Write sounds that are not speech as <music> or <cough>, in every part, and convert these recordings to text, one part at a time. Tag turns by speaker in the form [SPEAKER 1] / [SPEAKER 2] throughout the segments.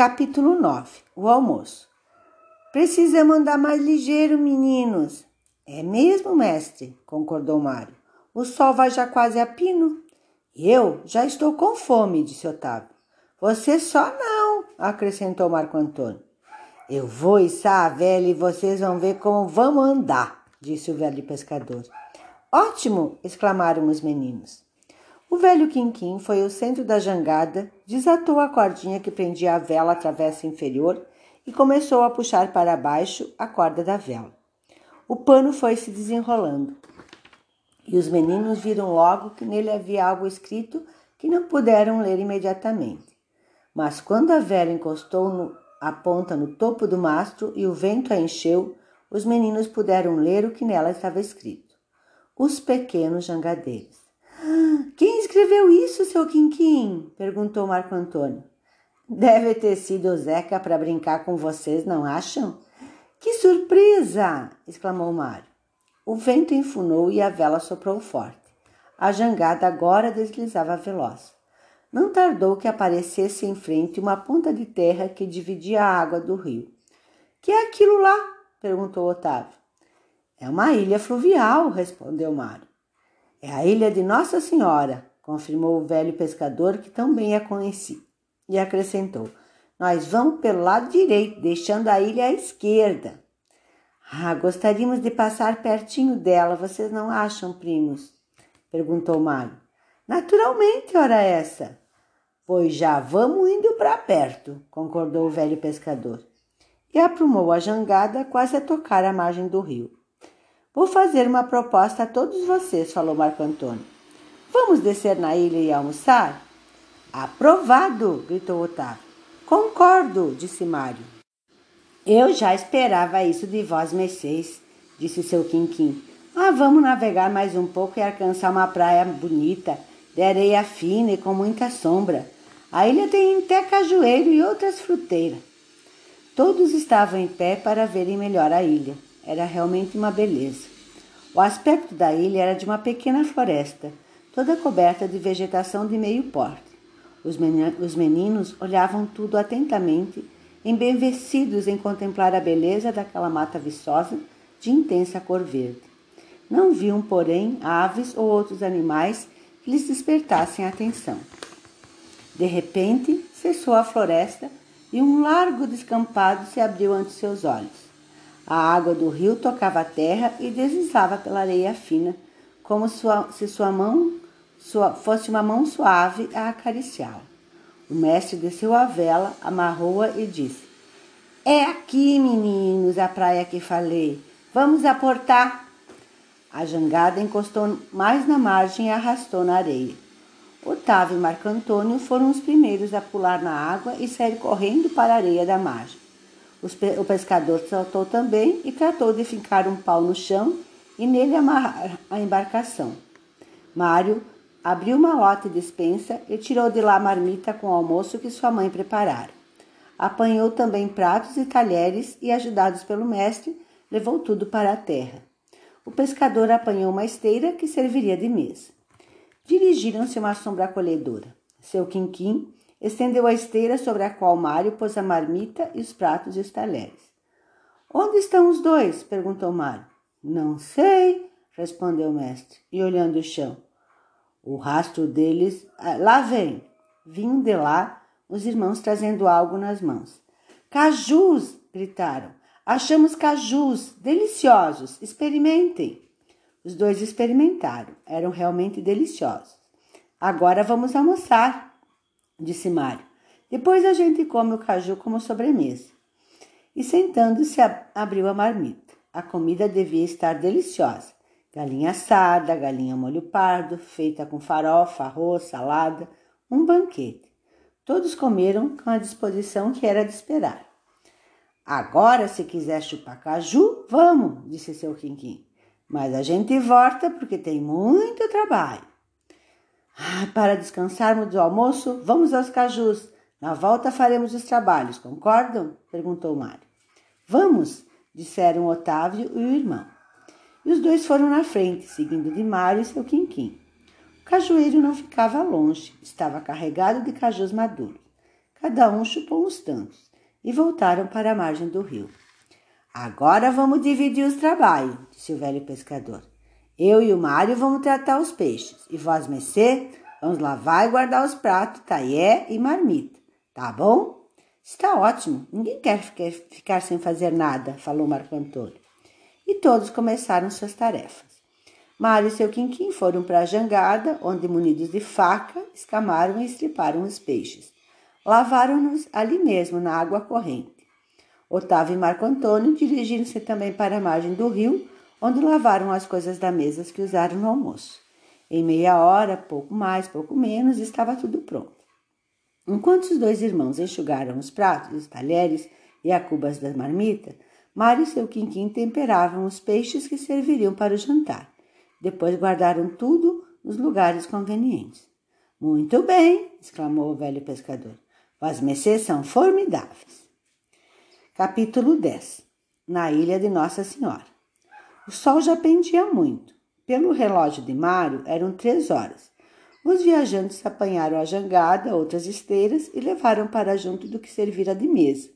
[SPEAKER 1] Capítulo 9 O almoço. Precisamos andar mais ligeiro, meninos. É mesmo, mestre, concordou Mário. O sol vai já quase a pino. Eu já estou com fome, disse Otávio. Você só não, acrescentou Marco Antônio. Eu vou içar a velha e vocês vão ver como vamos andar, disse o velho pescador. Ótimo! exclamaram os meninos. O velho Quinquim foi ao centro da jangada, desatou a cordinha que prendia a vela à travessa inferior e começou a puxar para baixo a corda da vela. O pano foi se desenrolando e os meninos viram logo que nele havia algo escrito que não puderam ler imediatamente. Mas quando a vela encostou no, a ponta no topo do mastro e o vento a encheu, os meninos puderam ler o que nela estava escrito: Os pequenos jangadeiros. Quem escreveu isso, seu Quinquim? perguntou Marco Antônio. Deve ter sido o Zeca para brincar com vocês, não acham? Que surpresa! exclamou Mário. O vento enfunou e a vela soprou forte. A jangada agora deslizava veloz. Não tardou que aparecesse em frente uma ponta de terra que dividia a água do rio. Que é aquilo lá? perguntou Otávio. É uma ilha fluvial, respondeu Mário. É a ilha de Nossa Senhora, confirmou o velho pescador que também a conhecia, e acrescentou: Nós vamos pelo lado direito, deixando a ilha à esquerda. Ah, gostaríamos de passar pertinho dela, vocês não acham, primos? perguntou Mário. Naturalmente, ora essa. Pois já vamos indo para perto, concordou o velho pescador. E aprumou a jangada quase a tocar a margem do rio. Vou fazer uma proposta a todos vocês, falou Marco Antônio. Vamos descer na ilha e almoçar? Aprovado! gritou Otávio. Concordo, disse Mário. Eu já esperava isso de vós, meceis, disse seu Quinquim. Ah, vamos navegar mais um pouco e alcançar uma praia bonita, de areia fina e com muita sombra. A ilha tem até cajueiro e outras fruteiras. Todos estavam em pé para verem melhor a ilha. Era realmente uma beleza. O aspecto da ilha era de uma pequena floresta, toda coberta de vegetação de meio porte. Os meninos olhavam tudo atentamente, embevecidos em contemplar a beleza daquela mata viçosa de intensa cor verde. Não viam, porém, aves ou outros animais que lhes despertassem a atenção. De repente, cessou a floresta e um largo descampado se abriu ante seus olhos. A água do rio tocava a terra e deslizava pela areia fina, como se sua mão fosse uma mão suave a acariciá-la. O mestre desceu a vela, amarrou-a e disse: É aqui, meninos, a praia que falei. Vamos aportar. A jangada encostou mais na margem e arrastou na areia. Otávio e Marco Antônio foram os primeiros a pular na água e sair correndo para a areia da margem. O pescador saltou também e tratou de fincar um pau no chão e nele amarrar a embarcação. Mário abriu uma lota de despensa e tirou de lá a marmita com o almoço que sua mãe preparara. Apanhou também pratos e talheres e, ajudados pelo mestre, levou tudo para a terra. O pescador apanhou uma esteira que serviria de mesa. Dirigiram-se a uma sombra acolhedora. Seu quinquim Estendeu a esteira sobre a qual Mário pôs a marmita e os pratos e os talheres. Onde estão os dois? perguntou Mário. Não sei, respondeu o mestre, e olhando o chão. O rastro deles. Ah, lá vem! Vinham de lá os irmãos trazendo algo nas mãos. Cajus! gritaram. Achamos cajus deliciosos. Experimentem. Os dois experimentaram. Eram realmente deliciosos. Agora vamos almoçar, disse Mário. Depois a gente come o caju como sobremesa. E sentando-se, abriu a marmita. A comida devia estar deliciosa. Galinha assada, galinha molho pardo, feita com farofa, arroz, salada, um banquete. Todos comeram com a disposição que era de esperar. Agora, se quiser chupar caju, vamos, disse seu Quinquim. Mas a gente volta porque tem muito trabalho. Ah, para descansarmos do almoço, vamos aos cajus. Na volta faremos os trabalhos, concordam? perguntou Mário. Vamos, disseram Otávio e o irmão. E os dois foram na frente, seguindo de Mário e seu quinquim. O cajueiro não ficava longe, estava carregado de cajus maduros. Cada um chupou uns tantos e voltaram para a margem do rio. Agora vamos dividir os trabalhos, disse o velho pescador. Eu e o Mário vamos tratar os peixes, e vós, Messê, vamos lavar e guardar os pratos, taié e marmita. Tá bom? Está ótimo, ninguém quer ficar sem fazer nada, falou Marco Antônio. E todos começaram suas tarefas. Mário e seu Quinquim foram para a jangada, onde, munidos de faca, escamaram e estriparam os peixes. Lavaram-nos ali mesmo, na água corrente. Otávio e Marco Antônio dirigiram-se também para a margem do rio, onde lavaram as coisas da mesa que usaram no almoço. Em meia hora, pouco mais, pouco menos, estava tudo pronto. Enquanto os dois irmãos enxugaram os pratos, os talheres e a cubas da marmita, Mário e seu quinquim temperavam os peixes que serviriam para o jantar. Depois guardaram tudo nos lugares convenientes. Muito bem, exclamou o velho pescador. As mercês são formidáveis. Capítulo 10 Na Ilha de Nossa Senhora O sol já pendia muito. Pelo relógio de Mário, eram três horas. Os viajantes apanharam a jangada, outras esteiras e levaram para junto do que servira de mesa.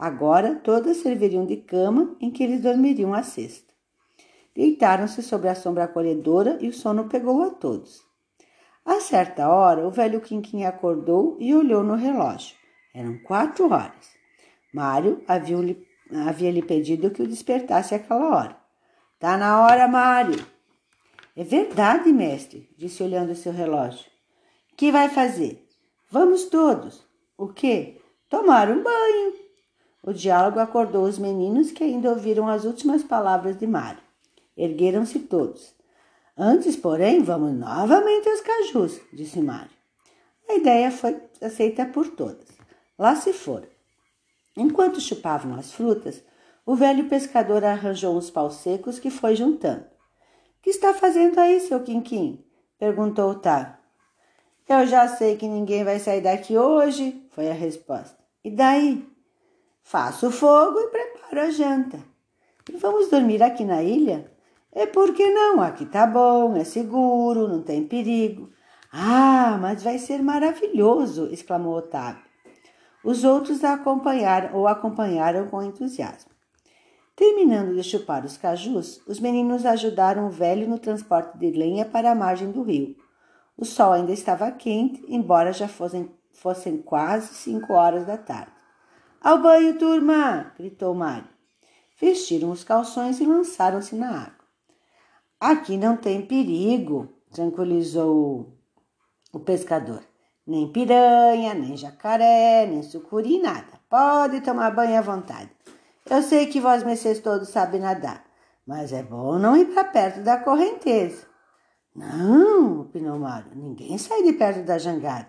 [SPEAKER 1] Agora todas serviriam de cama em que eles dormiriam a sexta. Deitaram-se sobre a sombra acolhedora e o sono pegou a todos. A certa hora, o velho Quinquim acordou e olhou no relógio. Eram quatro horas. Mário havia-lhe havia pedido que o despertasse àquela hora. Tá na hora, Mário. É verdade, mestre, disse olhando seu relógio. Que vai fazer? Vamos todos. O quê? Tomar um banho. O diálogo acordou os meninos que ainda ouviram as últimas palavras de Mário. Ergueram-se todos. Antes, porém, vamos novamente aos cajus, disse Mário. A ideia foi aceita por todas. Lá se foram. Enquanto chupavam as frutas, o velho pescador arranjou uns paus secos que foi juntando. Que está fazendo aí, seu Quinquim? perguntou Otávio. Eu já sei que ninguém vai sair daqui hoje, foi a resposta. E daí? Faço fogo e preparo a janta. E vamos dormir aqui na ilha? É porque não, aqui tá bom, é seguro, não tem perigo. Ah, mas vai ser maravilhoso! exclamou Otávio. Os outros a acompanharam ou acompanharam com entusiasmo. Terminando de chupar os cajus, os meninos ajudaram o velho no transporte de lenha para a margem do rio. O sol ainda estava quente, embora já fossem, fossem quase cinco horas da tarde. Ao banho, turma! gritou Mário. Vestiram os calções e lançaram-se na água. Aqui não tem perigo, tranquilizou o pescador. Nem piranha, nem jacaré, nem sucuri, nada. Pode tomar banho à vontade. Eu sei que vós mercês todos sabem nadar, mas é bom não ir para perto da correnteza. Não, opinou Mário, ninguém sai de perto da jangada.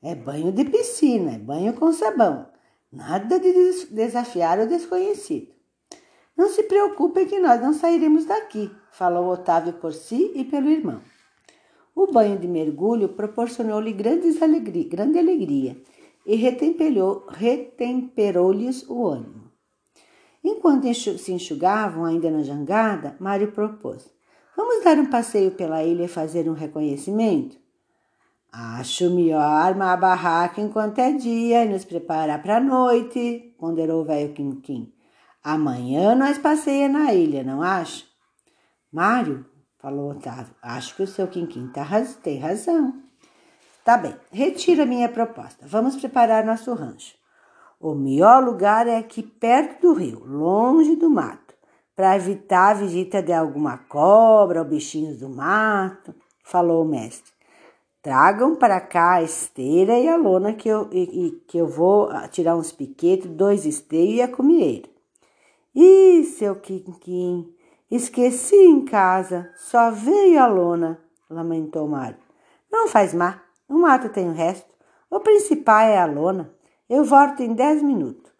[SPEAKER 1] É banho de piscina, é banho com sabão. Nada de desafiar o desconhecido. Não se preocupem que nós não sairemos daqui, falou Otávio por si e pelo irmão. O banho de mergulho proporcionou-lhe alegria, grande alegria e retemperou-lhes o ânimo. Enquanto se enxugavam ainda na jangada, Mário propôs: Vamos dar um passeio pela ilha e fazer um reconhecimento? Acho melhor armar a barraca enquanto é dia e nos preparar para a noite, ponderou o velho Quinquim. Amanhã nós passeia na ilha, não acha? Mário, falou Otávio, acho que o seu Quinquim tá, tem razão. Tá bem, retiro a minha proposta. Vamos preparar nosso rancho. O melhor lugar é aqui perto do rio, longe do mato, para evitar a visita de alguma cobra ou bichinhos do mato, falou o mestre. Tragam para cá a esteira e a lona que eu, e, e, que eu vou tirar uns piquetes, dois esteios e a comieira. Ih, seu Quinquim, esqueci em casa, só veio a lona, lamentou Mário. Não faz mal, no mato tem o resto. O principal é a lona. Eu volto em dez minutos.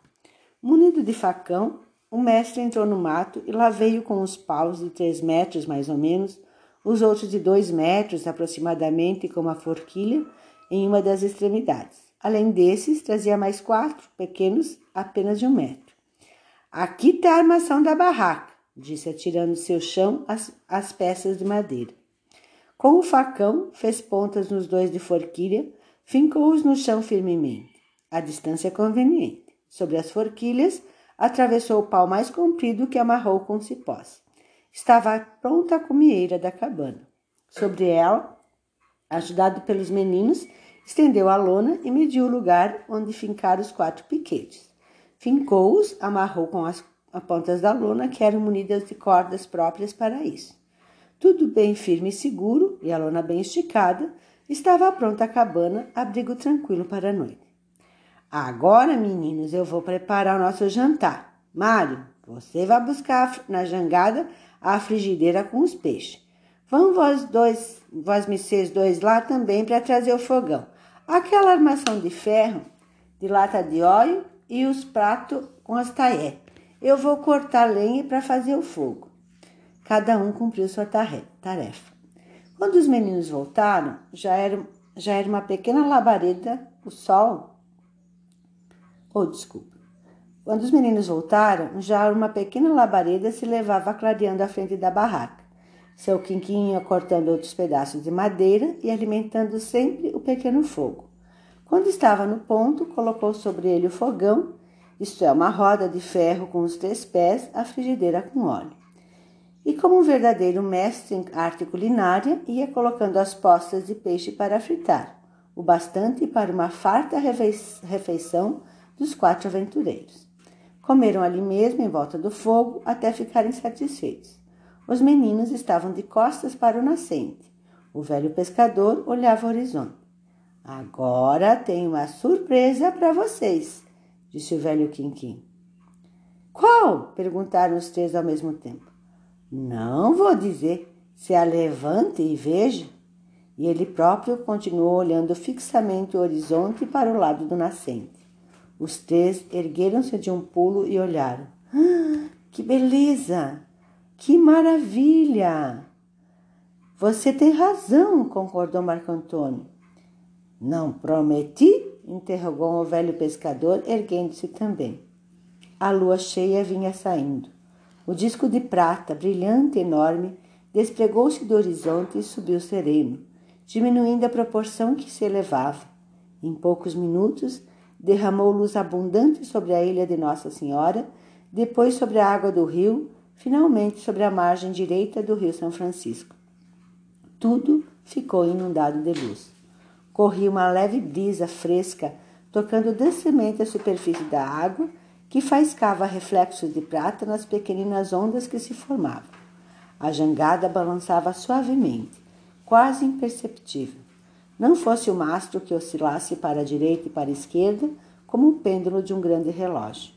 [SPEAKER 1] Munido de facão, o mestre entrou no mato e lá veio com os paus de três metros, mais ou menos, os outros de dois metros aproximadamente, com uma forquilha em uma das extremidades. Além desses, trazia mais quatro, pequenos, apenas de um metro. Aqui está a armação da barraca, disse atirando seu chão as, as peças de madeira. Com o facão, fez pontas nos dois de forquilha, fincou-os no chão firmemente. a distância conveniente. Sobre as forquilhas, atravessou o pau mais comprido que amarrou com cipós. Estava pronta a comieira da cabana. Sobre ela, ajudado pelos meninos, estendeu a lona e mediu o lugar onde fincar os quatro piquetes. Fincou-os, amarrou com as pontas da lona, que eram munidas de cordas próprias para isso. Tudo bem firme e seguro, e a lona bem esticada, estava pronta a cabana, abrigo tranquilo para a noite. Agora, meninos, eu vou preparar o nosso jantar. Mário, você vai buscar na jangada a frigideira com os peixes. Vão vós dois, vós vocês dois lá também para trazer o fogão. Aquela armação de ferro, de lata de óleo e os pratos com as taé. Eu vou cortar lenha para fazer o fogo. Cada um cumpriu sua tarefa. Quando os meninos voltaram, já era, já era uma pequena labareda, o sol. Oh, desculpa. Quando os meninos voltaram, já uma pequena labareda se levava clareando a frente da barraca. Seu quinquinho cortando outros pedaços de madeira e alimentando sempre o pequeno fogo. Quando estava no ponto, colocou sobre ele o fogão, isto é, uma roda de ferro com os três pés, a frigideira com óleo e, como um verdadeiro mestre em arte culinária, ia colocando as postas de peixe para fritar, o bastante para uma farta refeição dos quatro aventureiros. Comeram ali mesmo, em volta do fogo, até ficarem satisfeitos. Os meninos estavam de costas para o nascente. O velho pescador olhava o horizonte. Agora tenho uma surpresa para vocês, disse o velho Quinquim. Qual? perguntaram os três ao mesmo tempo. Não vou dizer, se a levante e veja. E ele próprio continuou olhando fixamente o horizonte para o lado do nascente. Os três ergueram-se de um pulo e olharam. Ah, <gasps> que beleza! Que maravilha! Você tem razão, concordou Marco Antônio. Não prometi? interrogou o velho pescador, erguendo-se também. A lua cheia vinha saindo. O disco de prata, brilhante e enorme, despregou-se do horizonte e subiu sereno, diminuindo a proporção que se elevava. Em poucos minutos, derramou luz abundante sobre a ilha de Nossa Senhora, depois sobre a água do rio, finalmente sobre a margem direita do rio São Francisco. Tudo ficou inundado de luz. Corria uma leve brisa fresca, tocando docemente a superfície da água que faiscava reflexos de prata nas pequeninas ondas que se formavam. A jangada balançava suavemente, quase imperceptível. Não fosse o mastro que oscilasse para a direita e para a esquerda, como o pêndulo de um grande relógio.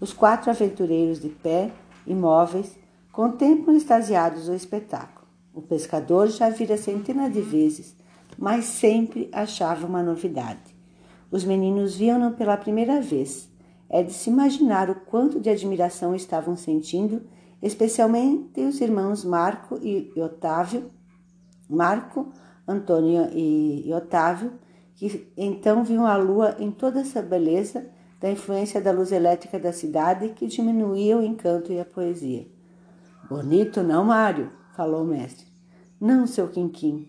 [SPEAKER 1] Os quatro aventureiros de pé, imóveis, contemplam extasiados o espetáculo. O pescador já vira centenas de vezes, mas sempre achava uma novidade. Os meninos viam-no pela primeira vez é de se imaginar o quanto de admiração estavam sentindo, especialmente os irmãos Marco e Otávio, Marco, Antônio e Otávio, que então viam a lua em toda essa beleza da influência da luz elétrica da cidade que diminuía o encanto e a poesia. Bonito, não, Mário? falou o mestre. Não, seu Quinquim.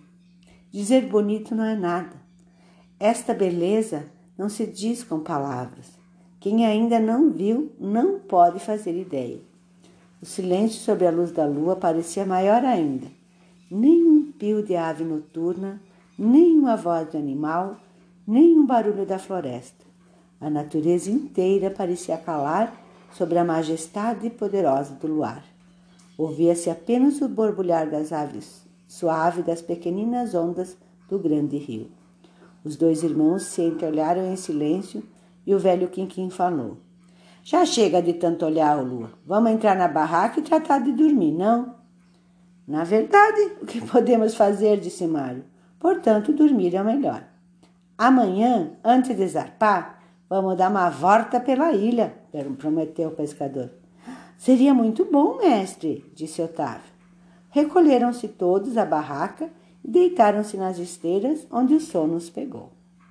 [SPEAKER 1] Dizer bonito não é nada. Esta beleza não se diz com palavras. Quem ainda não viu não pode fazer ideia. O silêncio sobre a luz da lua parecia maior ainda. Nem um pio de ave noturna, nem uma voz de animal, nem um barulho da floresta. A natureza inteira parecia calar sobre a majestade poderosa do luar. Ouvia-se apenas o borbulhar das aves, suave das pequeninas ondas do grande rio. Os dois irmãos se entreolharam em silêncio e o velho Quinquim falou: Já chega de tanto olhar a lua. Vamos entrar na barraca e tratar de dormir, não? Na verdade, o que <laughs> podemos fazer? disse Mário. Portanto, dormir é o melhor. Amanhã, antes de zarpar, vamos dar uma volta pela ilha, prometeu o pescador. Seria muito bom, mestre, disse Otávio. Recolheram-se todos à barraca e deitaram-se nas esteiras onde o sono os pegou.